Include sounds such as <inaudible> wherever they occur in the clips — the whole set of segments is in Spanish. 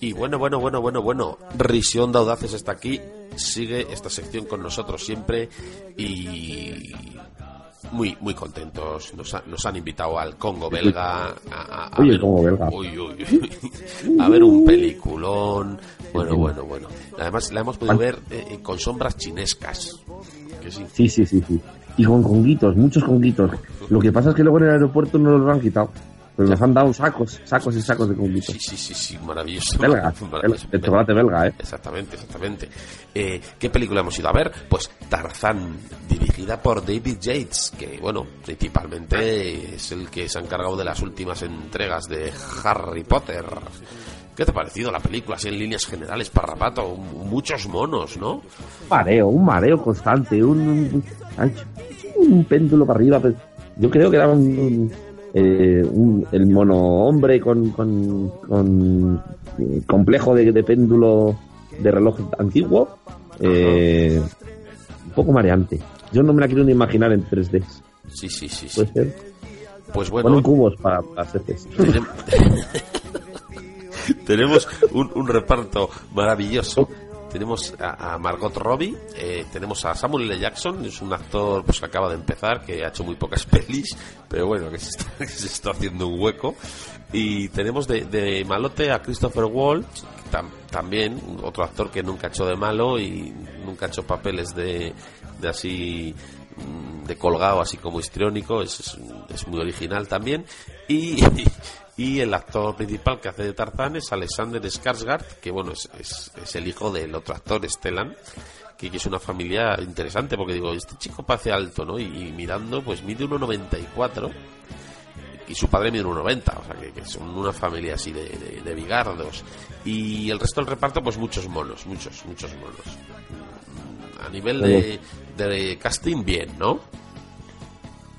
Y bueno, bueno, bueno, bueno, bueno, Risión de Audaces está aquí, sigue esta sección con nosotros siempre y muy muy contentos. Nos, nos han invitado al Congo belga a, a, ver, Congo belga. a ver un peliculón. Bueno, bueno, bueno. Además la hemos podido ver eh, con sombras chinescas. sí. sí, sí, sí, sí. Y con conguitos, muchos conguitos. Lo que pasa es que luego en el aeropuerto no los han quitado. Pero nos han dado sacos, sacos y sacos de conguitos. Sí, sí, sí, sí, maravilloso. Belga, el chocolate belga, ¿eh? Exactamente, exactamente. Eh, ¿Qué película hemos ido a ver? Pues Tarzán, dirigida por David Yates, que, bueno, principalmente es el que se ha encargado de las últimas entregas de Harry Potter. ¿Qué te ha parecido la película, así en líneas generales, Parrapato? Muchos monos, ¿no? Un mareo, un mareo constante, un, un, péndulo para arriba. Yo creo que era un eh, el mono hombre con, con, eh, complejo de, péndulo de reloj antiguo, eh, un poco mareante. Yo no me la quiero ni imaginar en 3D. Sí, sí, sí. ¿Puede ser? Pues bueno. Ponen cubos para las heces. Tenemos un, un reparto maravilloso tenemos a, Margot Robbie, eh, tenemos a Samuel L. Jackson, es un actor pues, que acaba de empezar, que ha hecho muy pocas <laughs> pelis, pero bueno, <laughs> que se está, haciendo un hueco. Y tenemos de, malote a Christopher Waltz, también otro actor que nunca ha hecho de malo y nunca ha hecho papeles de, de así mm, de colgado así como histriónico es, es, muy original también y, <laughs> y el actor principal que hace de Tarzán es Alexander Skarsgård, que bueno, es, es, el hijo del otro actor, Stellan, que, es una familia interesante, porque digo, este chico parece alto, ¿no? Y, mirando, pues mide 1,94 y su padre mide 1,90, o sea, que, son una familia así de, de, bigardos. Y el resto del reparto, pues muchos monos, muchos, muchos monos. A nivel de, de casting, bien, ¿no?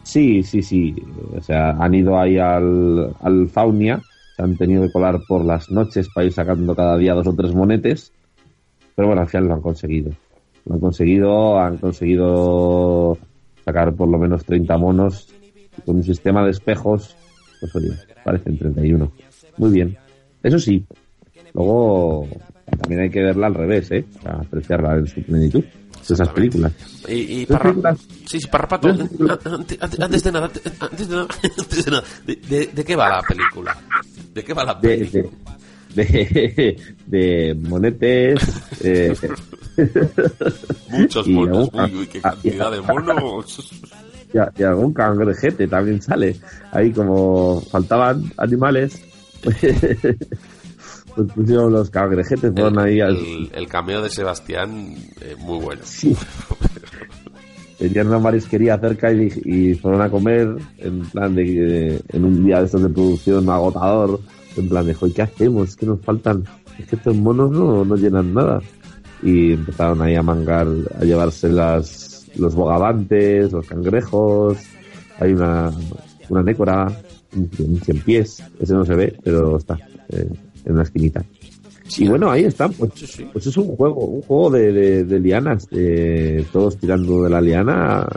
Sí, sí, sí. O sea, han ido ahí al, al Faunia, se han tenido que colar por las noches para ir sacando cada día dos o tres monetes. Pero bueno, al final lo han conseguido. Lo han conseguido, han conseguido sacar por lo menos 30 monos con un sistema de espejos. Pues oye, parecen 31. Muy bien. Eso sí, luego también hay que verla al revés, ¿eh? Apreciarla en su plenitud esas películas. Y, y para, sí, sí, Parrapato, antes de nada, antes de nada, <laughs> antes de, nada de, de, qué va la película? ¿De qué va la película? De, de, monetes. Eh, Muchos monos, uy, uy, qué cantidad de monos. <laughs> Y, algún cangrejete también sale. Ahí como faltaban animales. <laughs> pues pusieron los cangrejetes, fueron ahí el, cameo de Sebastián, eh, muy bueno. Tenían una marisquería cerca y, fueron a comer en plan de, en un día de estos de producción agotador, en plan de, ¿qué hacemos? Que nos faltan, es que estos monos no, no llenan nada. Y empezaron ahí a mangar, a llevarse las, los bogavantes, los cangrejos, hay una, una nécora, un cien pies, ese no se ve, pero está. Eh, en una esquinita. y bueno, ahí están, pues, pues es un juego, un juego de, de, lianas, de todos tirando de la liana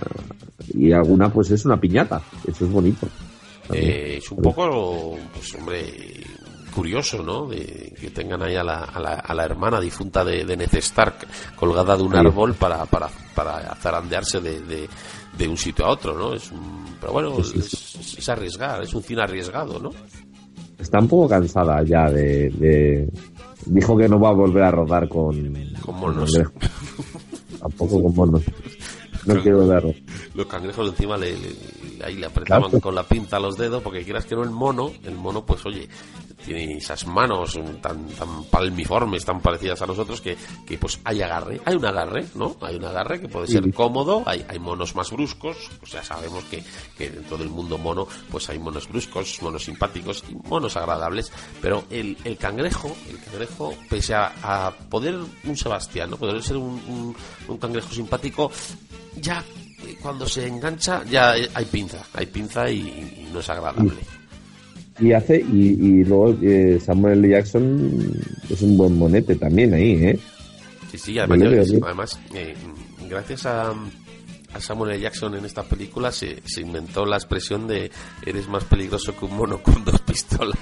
y alguna pues es una piñata, eso es bonito. Eh, es un poco, pues hombre, curioso, ¿no? De que tengan ahí a la, a la, a la hermana difunta de, de Ned Stark colgada de un árbol para, para, para zarandearse de, de, un sitio a otro, ¿no? Es pero bueno, es, es, arriesgar, es un cine arriesgado, ¿no? Está un poco cansada ya de, Dijo que no va a volver a rodar con... Con monos. Tampoco con monos. No quiero verlo. Los cangrejos encima le, ahí le apretaban con la pinta a los dedos porque quieras que no el mono, el mono pues oye, tiene esas manos tan, tan palmiformes, tan parecidas a nosotros, que, que pues hay agarre, hay un agarre, ¿no? Hay un agarre que puede ser cómodo, hay, hay monos más bruscos, o sea, sabemos que, que dentro del mundo mono, pues hay monos bruscos, monos simpáticos y monos agradables, pero el, el cangrejo, el cangrejo, pese a, poder un Sebastián, ¿no? Poder ser un, un cangrejo simpático, ya cuando se engancha ya hay pinza, hay pinza y no es agradable y hace y, luego eh, Samuel L. Jackson es un buen monete también ahí eh sí sí además, eh, gracias a, a, Samuel L. Jackson en esta película se, se inventó la expresión de eres más peligroso que un mono con dos pistolas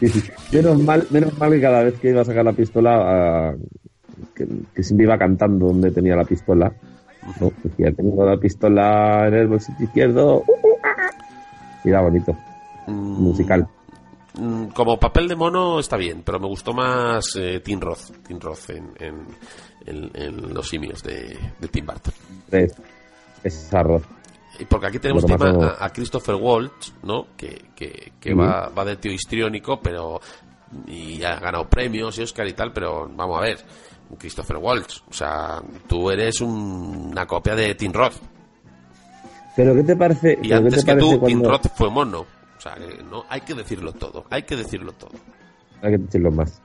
<laughs> menos, mal, menos mal que cada vez que iba a sacar la pistola, que, siempre iba cantando donde tenía la pistola. ¿no? Decía, tengo la pistola en el bolsillo izquierdo. Y era bonito. Mm, musical. Mm, como papel de mono está bien, pero me gustó más eh, Tim Roth, Tim Roth en, en, los simios de, de Tim Burton. Es, es arroz. Porque aquí tenemos tema a, Christopher Waltz, ¿no? Que, que, va, va de tío histriónico, pero. Y ha ganado premios y Oscar y tal, pero vamos a ver. Christopher Waltz, o sea, tú eres una copia de Tim Roth. Pero ¿qué te parece? Y antes que tú, Tim Roth fue mono. O sea, no, hay que decirlo todo, hay que decirlo todo. Hay que decirlo más.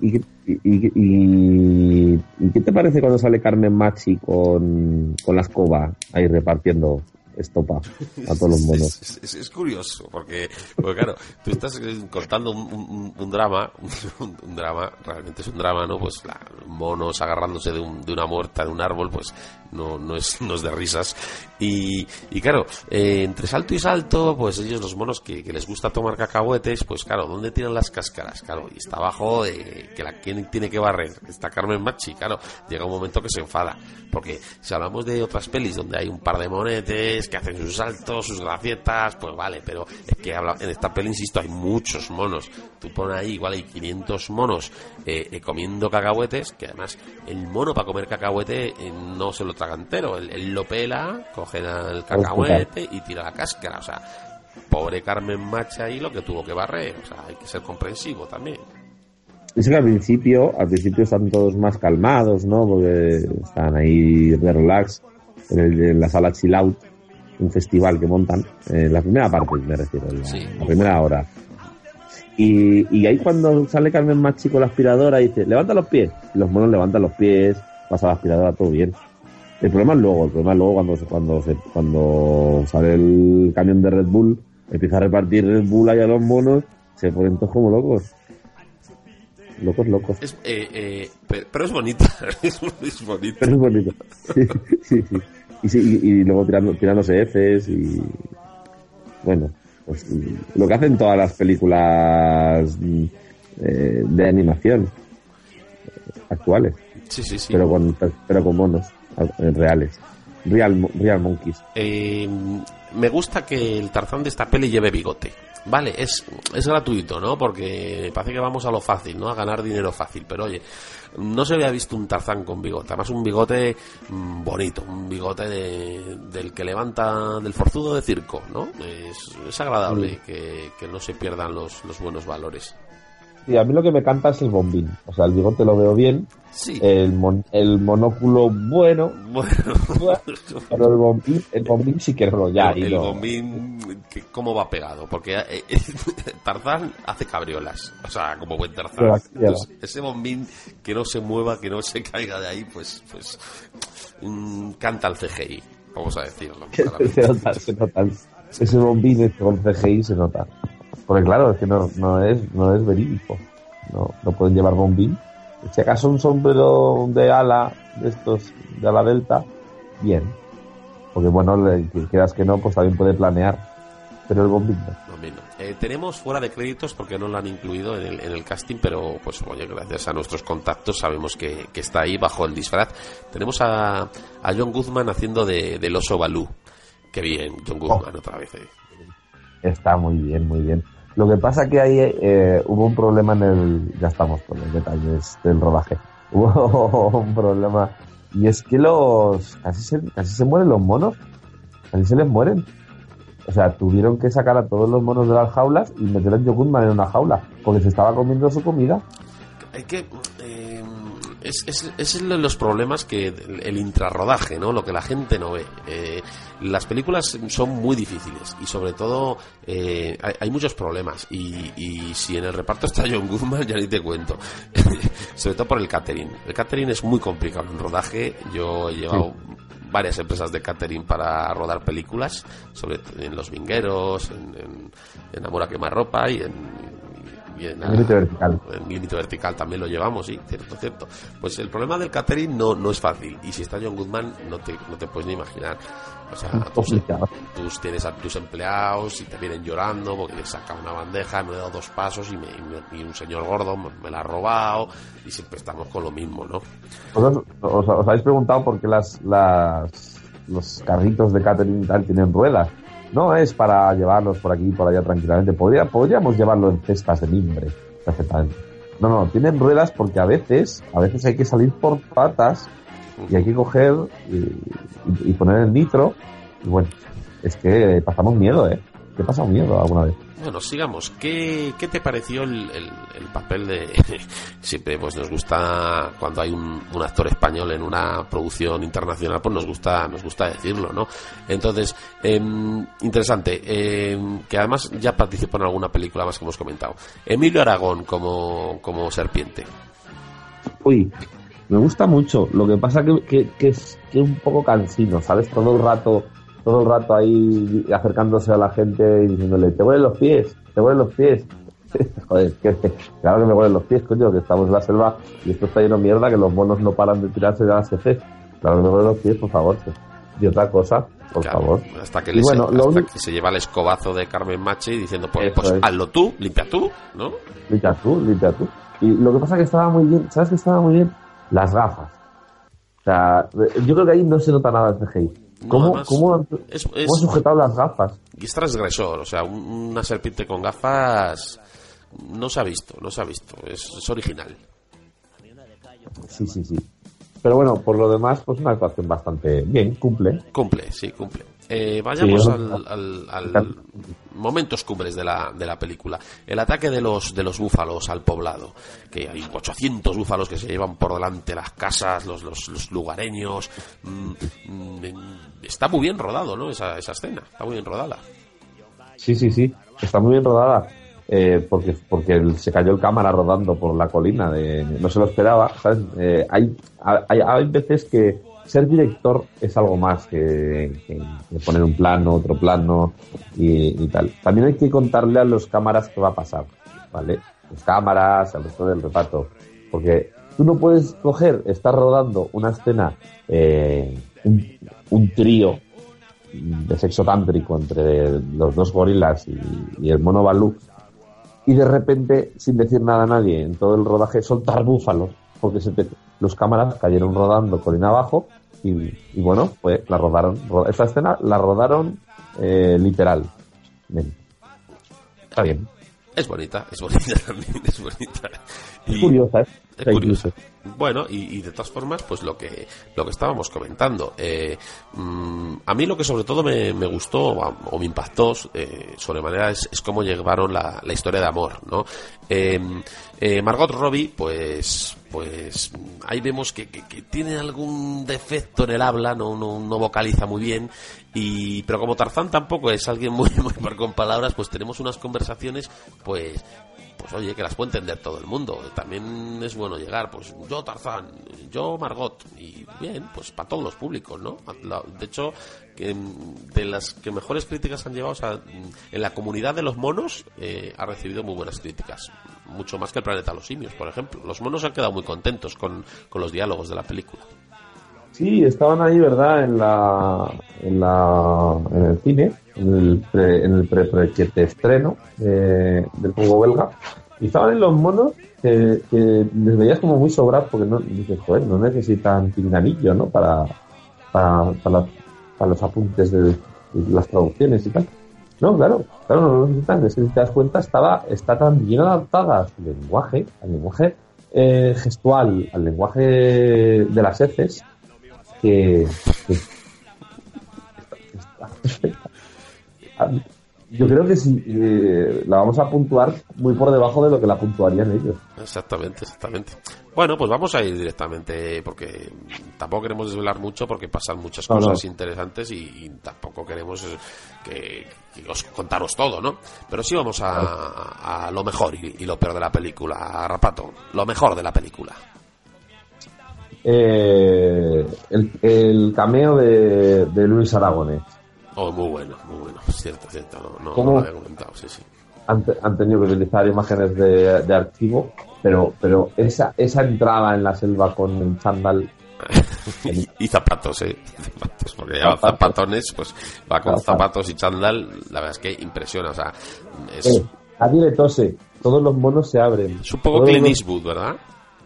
¿Y, y, qué te parece cuando sale Carmen Machi con, con la escoba ahí repartiendo estopa a todos los monos. <laughs> Es, curioso, porque, claro, tú estás eh, contando un, drama, <laughs> un, drama, realmente es un drama, ¿no? Pues monos agarrándose de, de, una muerta de un árbol, pues no, no, es, no es de risas. Y, y claro, eh, entre salto y salto, pues ellos, los monos que, les gusta tomar cacahuetes, pues claro, ¿dónde tienen las cáscaras? Claro, y está abajo de que la quien tiene que barrer, está Carmen Machi, claro, llega un momento que se enfada. Porque si hablamos de otras pelis donde hay un par de monetes, que hacen sus saltos, sus gracietas, pues vale, pero es que en esta peli, insisto, hay muchos monos. Tú pones ahí, igual hay 500 monos eh, eh, comiendo cacahuetes, que además el mono para comer cacahuete eh, no se lo traga entero, él, lo pela, coge el cacahuete y tira la cáscara, o sea, pobre Carmen Macha ahí lo que tuvo que barrer, o sea, hay que ser comprensivo también. Es que al principio, al principio están todos más calmados, ¿no? Porque están ahí de relax en, la sala chill out un festival que montan, en la primera parte me refiero, la, primera hora. Y, y, ahí cuando sale Carmen más chico la aspiradora dice, levanta los pies. los monos levantan los pies, pasa la aspiradora, todo bien. El problema es luego, el problema es luego cuando, cuando, se, cuando sale el camión de Red Bull, empieza a repartir Red Bull ahí a los monos, se ponen todos como locos. Locos, locos. Eh, eh, pero, es bonito. <laughs> es, bonito. Pero es bonito. sí, sí y, luego tirando, tirándose Fs y bueno pues lo que hacen todas las películas eh, de animación actuales sí sí sí pero con pero con monos eh, reales real real monkeys eh, me gusta que el Tarzán de esta peli lleve bigote vale, es, es gratuito, ¿no? Porque parece que vamos a lo fácil, ¿no? A ganar dinero fácil, pero oye, no se había visto un Tarzán con bigote, además un bigote mm, bonito, un bigote del que levanta, del forzudo de circo, ¿no? Es, es agradable que, que, no se pierdan los, los buenos valores. Sí, a mí lo que me canta es el bombín. O sea, el bigote lo veo bien. Sí. El, el monóculo, bueno. Bueno. pero el bombín, el bombín sí que es ya. El, bombín, ¿cómo va pegado? Porque eh, eh, <laughs> Tarzán hace cabriolas. O sea, como buen Tarzán. ese bombín que no se mueva, que no se caiga de ahí, pues, pues mm, canta el CGI. Vamos a decirlo. <laughs> se nota, se nota. Ese bombín con CGI se nota. Porque claro, es que no, no, es, no es verídico. No, no pueden llevar bombín. Si acaso un sombrero de ala, de estos, de ala delta, bien. Porque bueno, le, quieras que no, pues también puede planear. Pero el bombín no. Eh, tenemos fuera de créditos porque no lo han incluido en el, en el, casting, pero pues oye, gracias a nuestros contactos sabemos que, que está ahí bajo el disfraz. Tenemos a, a John Guzman haciendo de, del oso Balú. Qué bien, John Guzman otra vez. Eh. Está muy bien, muy bien. Lo que pasa que ahí eh, hubo un problema en el... Ya estamos con los detalles del rodaje. <laughs> Hubo un problema y es que los... Casi se, casi se mueren los monos. Casi se les mueren. O sea, tuvieron que sacar a todos los monos de las jaulas y meter a Jokunman en una jaula porque se estaba comiendo su comida. Hay que es, es, es los problemas que el, intrarrodaje, ¿no? Lo que la gente no ve. Eh, las películas son muy difíciles y sobre todo eh, hay, muchos problemas y, y, si en el reparto está John Goodman <laughs> ya ni te cuento. <laughs> sobre todo por el catering. El catering es muy complicado en rodaje. Yo he llevado varias empresas de catering para rodar películas, sobre en Los Vingueros, en, en, en Amor a Quemarropa y en en, límite vertical. En límite vertical también lo llevamos, sí, cierto, cierto. Pues el problema del catering no, no es fácil. Y si está John Goodman, no te, no te puedes ni imaginar. O sea, tú, tú, tienes a tus empleados y te vienen llorando porque les saca una bandeja, no he dado dos pasos y, me, y, un señor gordo me, la ha robado y siempre estamos con lo mismo, ¿no? Os, os, habéis preguntado por qué las, las, los carritos de catering tal tienen ruedas. No es para llevarlos por aquí y por allá tranquilamente. Podría, podríamos llevarlo en cestas de mimbre, perfectamente. No, no, tienen ruedas porque a veces, a veces hay que salir por patas y hay que coger y, poner el nitro. Y bueno, es que pasamos miedo, ¿eh? ¿Te pasa miedo alguna vez? Bueno, sigamos. ¿Qué, qué te pareció el, el, papel de... <laughs> Siempre pues nos gusta, cuando hay un, un, actor español en una producción internacional, pues nos gusta nos gusta decirlo, ¿no? Entonces, em, interesante, em, que además ya participó en alguna película más que hemos comentado. Emilio Aragón como, como serpiente. Uy, me gusta mucho. Lo que pasa que, que, que es que un poco cansino, ¿sabes? Todo el rato todo el rato ahí acercándose a la gente y diciéndole, te huelen los pies, te huelen los pies. <laughs> Joder, que, claro que me huelen los pies, coño, que estamos en la selva y esto está lleno de mierda, que los monos no paran de tirarse de las heces. Claro que me huelen los pies, por favor. Y otra cosa, por favor. Hasta, que, bueno, se, se lleva el escobazo de Carmen Machi diciendo, pues, pues hazlo tú, limpia tú, ¿no? Limpia tú, limpia tú. Y lo que pasa que estaba muy bien, ¿sabes que estaba muy bien? Las gafas. O sea, yo creo que ahí no se nota nada el CGI. ¿Cómo, ¿cómo, han, sujetado las gafas? Y es transgresor, o sea, una serpiente con gafas no se ha visto, no se ha visto, es, original. Sí, sí, sí. Pero bueno, por lo demás, pues una actuación bastante bien, cumple. Cumple, sí, cumple. Eh, vayamos al, al, momentos cumbres de la, de la película. El ataque de los, de los búfalos al poblado, que hay 800 búfalos que se llevan por delante las casas, los, los, lugareños. Mm, mm, está muy bien rodado, ¿no? Esa, esa escena, está muy bien rodada. Sí, sí, sí, está muy bien rodada. Eh, porque porque se cayó el cámara rodando por la colina de no se lo esperaba ¿sabes? Eh, hay, hay, hay veces que ser director es algo más que, poner un plano, otro plano y, tal. También hay que contarle a los cámaras qué va a pasar, ¿vale? Las cámaras, al resto del reparto. Porque tú no puedes coger, estar rodando una escena, eh, un, trío de sexo tántrico entre los dos gorilas y, el mono Balú y de repente, sin decir nada a nadie, en todo el rodaje, soltar búfalos, porque se los cámaras cayeron rodando colina abajo y, bueno, pues la rodaron. Esta escena la rodaron eh, literal. Está bien. Es bonita, es bonita <laughs> también, es bonita. es curiosa, ¿eh? Es curiosa. Bueno, y, de todas formas, pues lo que lo que estábamos comentando. Eh, mm, a mí lo que sobre todo me, gustó o, me impactó eh, sobremanera es, es cómo llevaron la, la, historia de amor, ¿no? Eh, eh, Margot Robbie, pues pues ahí vemos que, que, tiene algún defecto en el habla, no, no, no vocaliza muy bien, y pero como Tarzán tampoco es alguien muy, <laughs> muy con palabras, pues tenemos unas conversaciones pues pues oye, que las puede entender todo el mundo. También es bueno llegar, pues yo Tarzán, yo Margot, y bien, pues para todos los públicos, ¿no? De hecho, de las que mejores críticas han llevado, en la comunidad de los monos eh, ha recibido muy buenas críticas, mucho más que el planeta los simios, por ejemplo. Los monos han quedado muy contentos con, con los diálogos de la película. Sí, estaban ahí, ¿verdad? En la, en la, en el cine, en el pre, en el pre, estreno del juego belga. Y estaban en los monos que, les veías como muy sobrados porque no, dices, joder, no necesitan pinganillo, ¿no? Para, para, para, los apuntes de, las traducciones y tal. No, claro, claro, no lo necesitan. Es que si te das cuenta, estaba, está tan bien adaptada a lenguaje, al lenguaje eh, gestual, al lenguaje de las heces, que, yo creo que sí, eh, la vamos a puntuar muy por debajo de lo que la puntuarían ellos. Exactamente, exactamente. Bueno, pues vamos a ir directamente porque tampoco queremos desvelar mucho porque pasan muchas cosas interesantes y, tampoco queremos eh, que, os contaros todo, ¿no? Pero sí vamos a, lo mejor y, y, lo peor de la película, Rapato, lo mejor de la película eh, el, cameo de, Luis Aragones. Oh, muy bueno, muy bueno, cierto, cierto, no, no, lo había comentado, sí, sí. han, te- han tenido que utilizar imágenes de, de archivo, pero, pero esa, esa entrada en la selva con el chándal, <laughs> y, y zapatos, ¿eh? <laughs> Zapatos, porque lleva zapatones, pues va con Zapatos. y chándal, la verdad es que impresiona, o sea, es, eh, nadie le tose, todos los monos se abren. es un poco Todos Clint Eastwood, ¿verdad?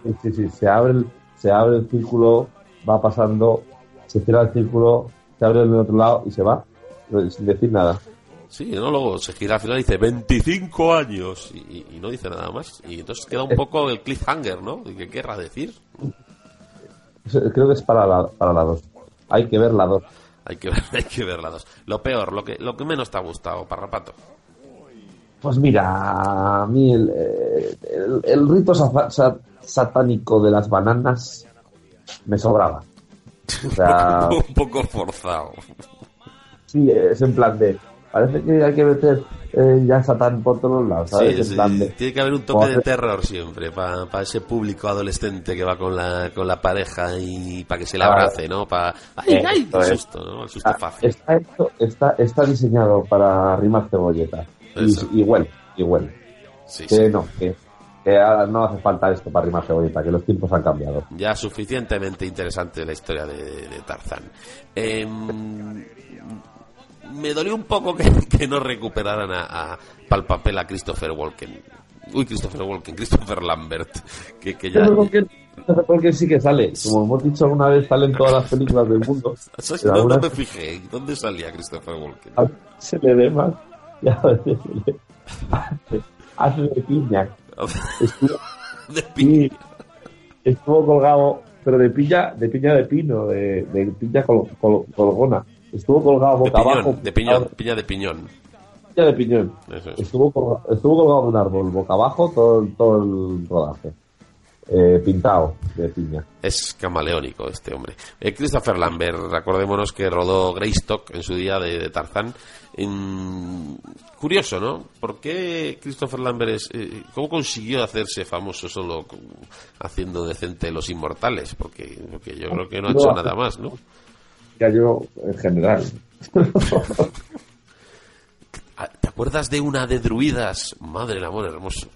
Sí, sí, sí, se abre, el, se abre el círculo, va pasando, se cierra el círculo, se abre el otro lado y se va, eh, sin decir nada. Sí, ¿no? Luego se gira al final y dice 25 años y, no dice nada más. Y entonces queda un poco el cliffhanger, ¿no? ¿Y qué querrá decir? Eso, Creo que es para la, para la 2. Hay que ver la 2. Hay que, ver- <laughs> hay que ver las dos. Lo peor, lo que, lo que menos te ha gustado, Parrapato. Pues mira, a mí el, el, el rito sa- sa- satánico de las bananas me sobraba. O sea, <laughs> un poco forzado. sí, es en plan de. Parece que hay que meter eh, ya Satán por todos lados, ¿sabes? Sí, en sí, plan de. Tiene que haber un toque de terror siempre para ese público adolescente que va con la, con la pareja y para que se Claro. abrace, ¿no? Para... ¡Ay, ay! El susto, ¿no? El susto Ah, fácil. está, está, está diseñado para rimar cebolleta. Y, y huele, y huele. Sí, Que sí. no, que, que no hace falta esto para rimar cebolleta, que los tiempos han cambiado. Ya suficientemente interesante la historia de, de Tarzán. Em, me dolió un poco que, <laughs> que no recuperaran a, a, para el papel a Christopher Walken. Uy, Christopher Walken, <laughs> Christopher Lambert. Que, que ya, porque, porque sí que sale. Como hemos dicho alguna vez, salen todas las películas del mundo. <laughs> No, no me fijé. ¿Dónde salía Christopher Walken? a se le ve más <laughs> de piña. Estuvo, <laughs> De colgado, pero de piña, de piña de pino, de, de piña col- col- colgona. Estuvo colgado de boca abajo. de piñón, piña de piñón. Piña de piñón. Eso es. Estuvo, colga- estuvo colgado de un árbol, boca abajo, todo, todo el rodaje. Eh, pintado de piña. Es camaleónico este hombre. Eh, Christopher Lambert, recordémonos que rodó Greystock en su día de, de Tarzán. Curioso, ¿no? ¿Por qué Christopher Lambert es, eh, cómo consiguió hacerse famoso solo haciendo decente Los Inmortales? Porque, porque yo creo que no ha hecho nada más, ¿no? Ya yo, en general. <laughs> Ah, ¿Te acuerdas de una de druidas? Madre del amor hermoso.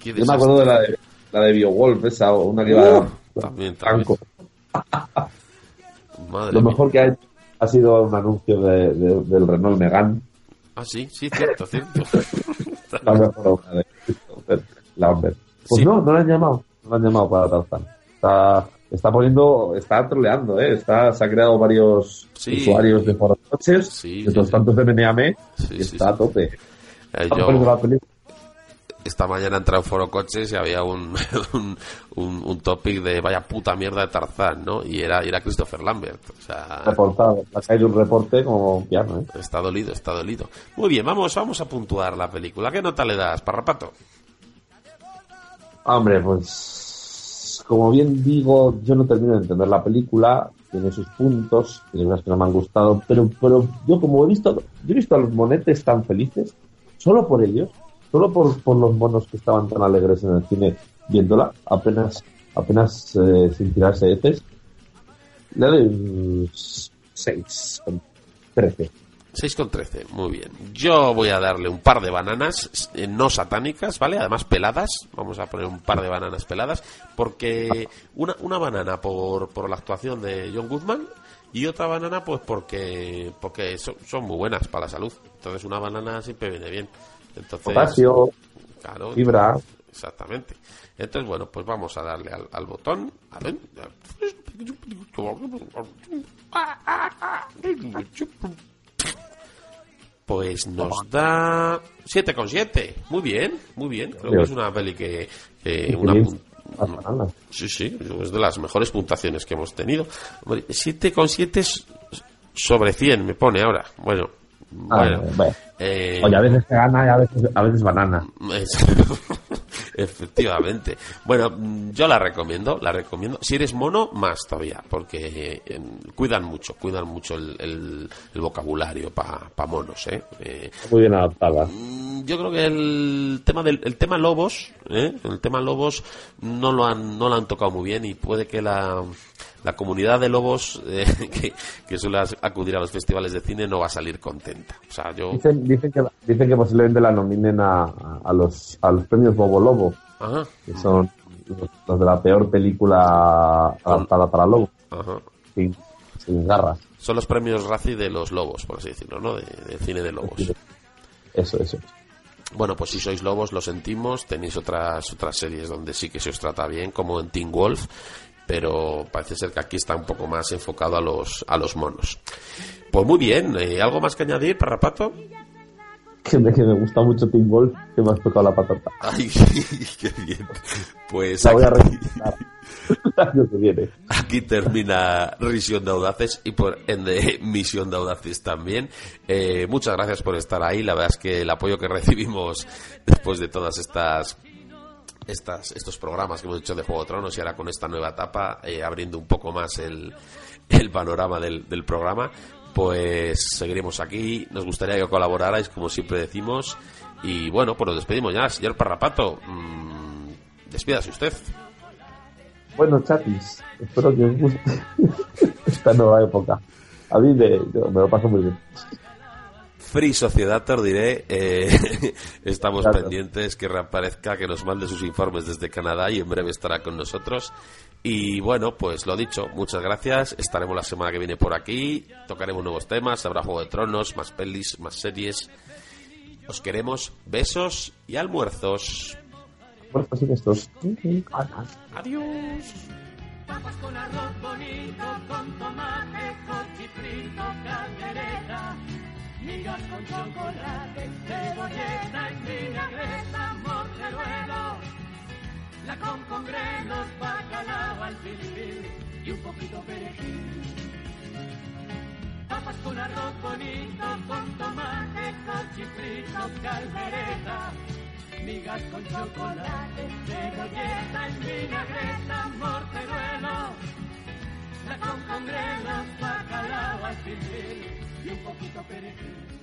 Qué Yo me acuerdo de la de, la de BioWolf, esa, una que iba Uh, también, también. <laughs> Madre Lo mía. mejor que ha hecho ha sido un anuncio de, de- del Renault Megane. Ah, sí, sí, cierto, cierto. <laughs> La mejor obra de Lambert. Pues Sí. no, no lo han llamado. No lo han llamado para Tarzán. Está, está poniendo, está troleando, ¿eh? Está, se ha creado varios Sí. usuarios de foros coches, Sí, de los sí. tantos de Meneame, y está sí. a tope. Eh, Está yo- poniendo la película. Esta mañana entré a un foro coches y había un, <laughs> un, un, un topic de vaya puta mierda de Tarzán, ¿no? Y era, y era Christopher Lambert. O sea, reportado. Ha caído un reporte como piano, ¿eh? está dolido, está dolido. Muy bien, vamos, vamos a puntuar la película. ¿Qué nota le das, Parrapato? Hombre, pues como bien digo, yo no termino de entender la película, tiene sus puntos, tiene unas que no me han gustado, pero, pero yo como he visto, yo he visto a los monetes tan felices, solo por ellos, solo por, por los monos que estaban tan alegres en el cine viéndola, apenas, apenas eh, sin tirarse heces, le doy un 6 con 13. 6 con 13, muy bien. Yo voy a darle un par de bananas eh, no satánicas, ¿vale? Además peladas, vamos a poner un par de bananas peladas, porque una, una banana por, por la actuación de John Goodman y otra banana pues porque porque son, son muy buenas para la salud. Entonces una banana siempre viene bien. Entonces, Potasio, claro, fibra, Exactamente. Entonces, bueno, pues vamos a darle al, al botón. A ver. Pues nos da 7,7. Muy bien, muy bien. Creo que es una peli que. que una. Sí, sí, es de las mejores puntuaciones que hemos tenido. Hombre, 7,7 es sobre 100 me pone ahora. Bueno, Ah, bueno. Eh, Oye, a veces se gana y a veces, a veces banana. es- <laughs> Efectivamente. Bueno, yo la recomiendo, la recomiendo. Si eres mono, más todavía, porque eh, cuidan mucho, cuidan mucho el, el- el vocabulario para monos, ¿eh? Eh, Muy bien adaptada. mm, yo creo que el tema del el tema lobos, ¿eh? el tema lobos no lo han no lo han tocado muy bien y puede que la la comunidad de lobos eh, <laughs> que, que, suele acudir a los festivales de cine no va a salir contenta. O sea, yo... dicen, dicen, que, dicen que posiblemente la nominen a, a, los, a los premios Bobo Lobo, que son los, de la peor película adaptada para lobos, sin, sin, garras. Son los premios Razzie de los lobos, por así decirlo, ¿no? De, cine de lobos. Eso, eso. Bueno, pues si sois lobos, lo sentimos. Tenéis otras otras series donde sí que se os trata bien, como en Teen Wolf pero parece ser que aquí está un poco más enfocado a los, a los monos. Pues muy bien, eh, ¿algo más que añadir, Parrapato? Que me, que me gusta mucho Team que me has tocado la patata. Ay, <laughs> qué bien. Pues la voy a <laughs> que viene. Aquí termina Risión de Audaces y por ende <laughs> Misión de Audaces también. Eh, muchas gracias por estar ahí. La verdad es que el apoyo que recibimos después de todas estas estas, estos programas que hemos hecho de Juego de Tronos y ahora con esta nueva etapa, eh, abriendo un poco más el, panorama del, del, programa, pues seguiremos aquí. Nos gustaría que colaborarais, como siempre decimos. Y bueno, pues nos despedimos ya. Señor Parrapato, mmm, despídase usted. Bueno, chatis, espero que os guste <laughs> esta nueva época. A mí me, me lo paso muy bien. Free Sociedad, te diré, eh, <laughs> estamos pendientes que reaparezca, que nos mande sus informes desde Canadá y en breve estará con nosotros. Y bueno, pues lo dicho, muchas gracias. Estaremos la semana que viene por aquí, tocaremos nuevos temas, habrá Juego de Tronos, más pelis, más series. Os queremos besos y almuerzos. estos. Adiós. con arroz bonito, con tomate, migas con chocolate, cebolleta y vinagreta, morteruelo, la con con grenos, bacalao al filfil y un poquito perejil. Papas con arroz bonito, con tomate, cochifrito, caldereta, migas con chocolate, cebolleta y vinagreta, morteruelo, la con con grenos, bacalao al y un poquito perejil.